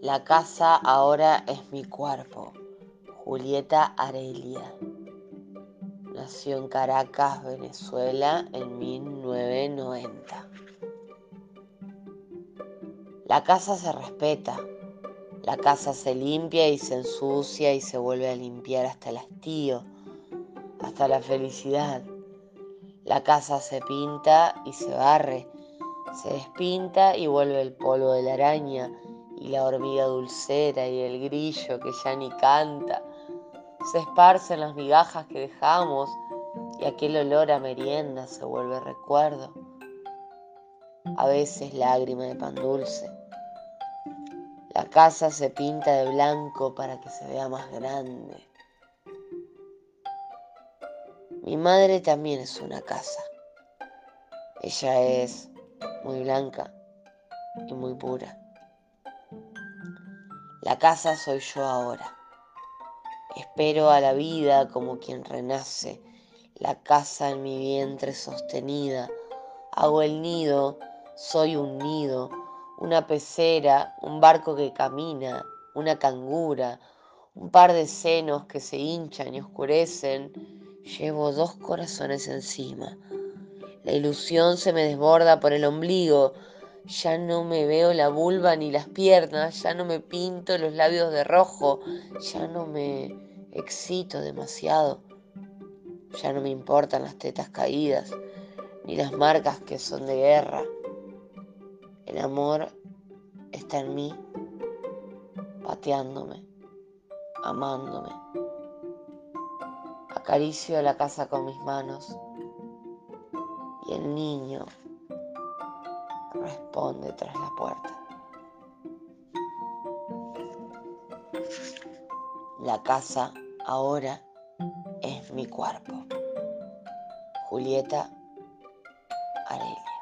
La casa ahora es mi cuerpo. Julieta Arelia. Nació en Caracas, Venezuela, en 1990. La casa se respeta. La casa se limpia y se ensucia y se vuelve a limpiar hasta el hastío, hasta la felicidad. La casa se pinta y se barre, se despinta y vuelve el polvo de la araña y la hormiga dulcera y el grillo que ya ni canta. Se esparcen las migajas que dejamos y aquel olor a merienda se vuelve recuerdo. A veces lágrima de pan dulce. La casa se pinta de blanco para que se vea más grande. Mi madre también es una casa. Ella es muy blanca y muy pura. La casa soy yo ahora. Espero a la vida como quien renace, la casa en mi vientre sostenida. Hago el nido, soy un nido, una pecera, un barco que camina, una cangura, un par de senos que se hinchan y oscurecen. Llevo dos corazones encima. La ilusión se me desborda por el ombligo, ya no me veo la vulva ni las piernas, ya no me pinto los labios de rojo, ya no me excito demasiado, ya no me importan las tetas caídas, ni las marcas que son de guerra. El amor está en mí, pateándome, amándome. Acaricio la casa con mis manos y el niño responde tras la puerta. La casa ahora es mi cuerpo. Julieta Arelia.